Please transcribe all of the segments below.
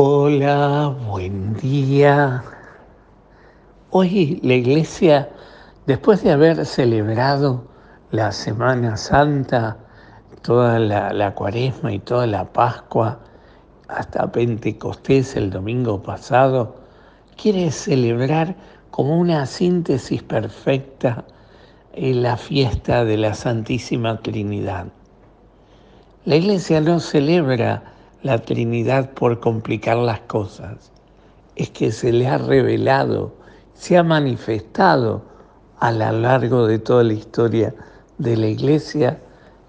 Hola, buen día. Hoy la iglesia, después de haber celebrado la Semana Santa, toda la, cuaresma y toda la Pascua, hasta Pentecostés el domingo pasado, quiere celebrar como una síntesis perfecta en la fiesta de la Santísima Trinidad. La iglesia no celebra la Trinidad por complicar las cosas. Es que se le ha revelado, se ha manifestado a lo largo de toda la historia de la Iglesia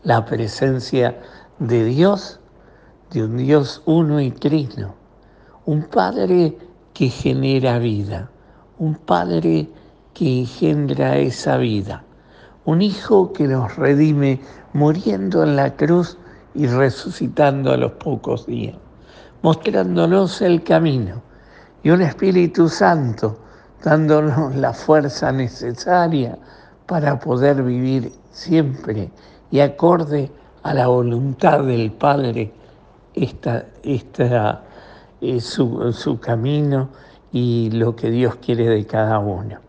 la presencia de Dios, de un Dios uno y trino, un Padre que genera vida, un Padre que engendra esa vida, un Hijo que nos redime muriendo en la cruz y resucitando a los pocos días, mostrándonos el camino y un Espíritu Santo dándonos la fuerza necesaria para poder vivir siempre y acorde a la voluntad del Padre esta, esta, es su, su camino y lo que Dios quiere de cada uno.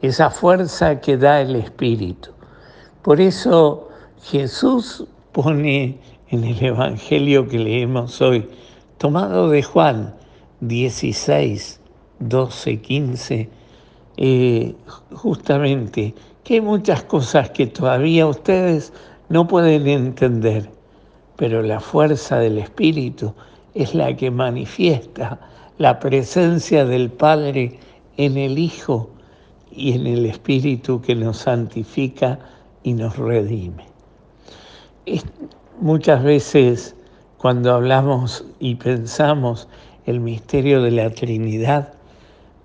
Esa fuerza que da el Espíritu. Por eso Jesús pone en el Evangelio que leemos hoy, tomado de Juan 16, 12, 15, justamente que hay muchas cosas que todavía ustedes no pueden entender, pero la fuerza del Espíritu es la que manifiesta la presencia del Padre en el Hijo y en el Espíritu que nos santifica y nos redime. Muchas veces cuando hablamos y pensamos el misterio de la Trinidad,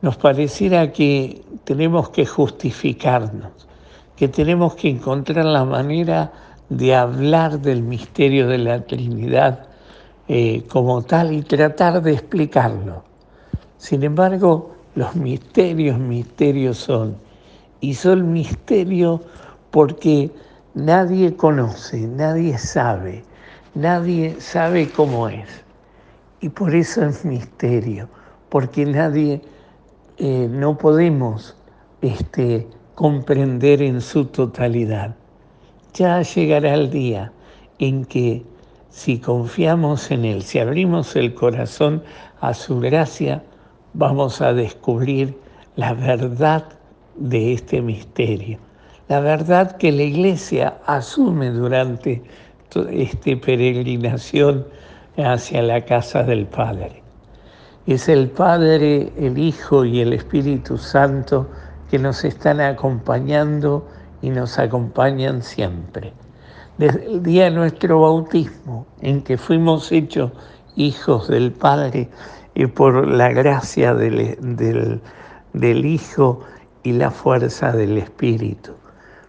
nos pareciera que tenemos que justificarnos, que tenemos que encontrar la manera de hablar del misterio de la Trinidad eh, como tal y tratar de explicarlo. Sin embargo, los misterios, misterios son, y son misterios porque nadie conoce, nadie sabe, nadie sabe cómo es. Y por eso es misterio, porque nadie, eh, no podemos este, comprender en su totalidad. Ya llegará el día en que si confiamos en Él, si abrimos el corazón a su gracia, vamos a descubrir la verdad de este misterio la verdad que la iglesia asume durante esta peregrinación hacia la casa del Padre. Es el Padre, el Hijo y el Espíritu Santo que nos están acompañando y nos acompañan siempre. Desde el día de nuestro bautismo, en que fuimos hechos hijos del Padre y por la gracia del, del, del Hijo y la fuerza del Espíritu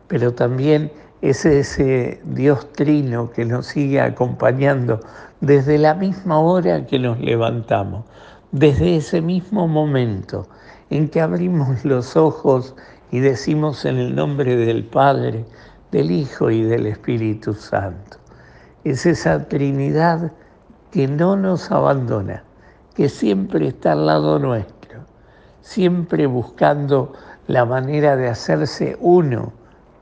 pero también es ese Dios trino que nos sigue acompañando desde la misma hora que nos levantamos, desde ese mismo momento en que abrimos los ojos y decimos en el nombre del Padre, del Hijo y del Espíritu Santo. Es esa Trinidad que no nos abandona, que siempre está al lado nuestro, siempre buscando la manera de hacerse uno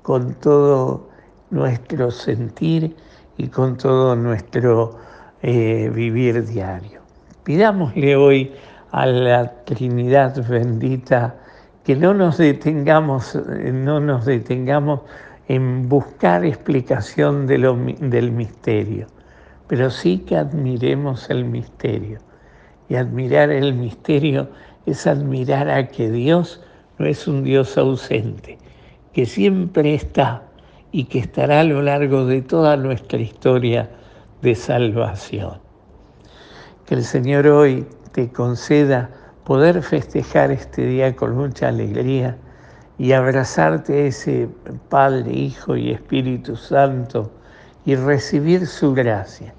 con todo nuestro sentir y con todo nuestro eh, vivir diario. Pidámosle hoy a la Trinidad bendita que no nos detengamos, no nos detengamos en buscar explicación del misterio, pero sí que admiremos el misterio. Y admirar el misterio es admirar a que Dios no es un Dios ausente, que siempre está y que estará a lo largo de toda nuestra historia de salvación. Que el Señor hoy te conceda poder festejar este día con mucha alegría y abrazarte a ese Padre, Hijo y Espíritu Santo y recibir su gracia.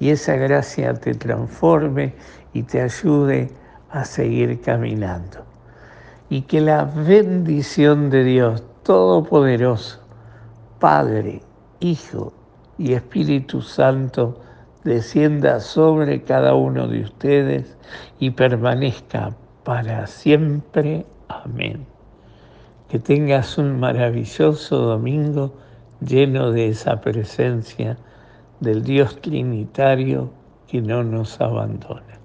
Y esa gracia te transforme y te ayude a seguir caminando. Y que la bendición de Dios Todopoderoso, Padre, Hijo y Espíritu Santo, descienda sobre cada uno de ustedes y permanezca para siempre. Amén. Que tengas un maravilloso domingo lleno de esa presencia del Dios Trinitario que no nos abandona.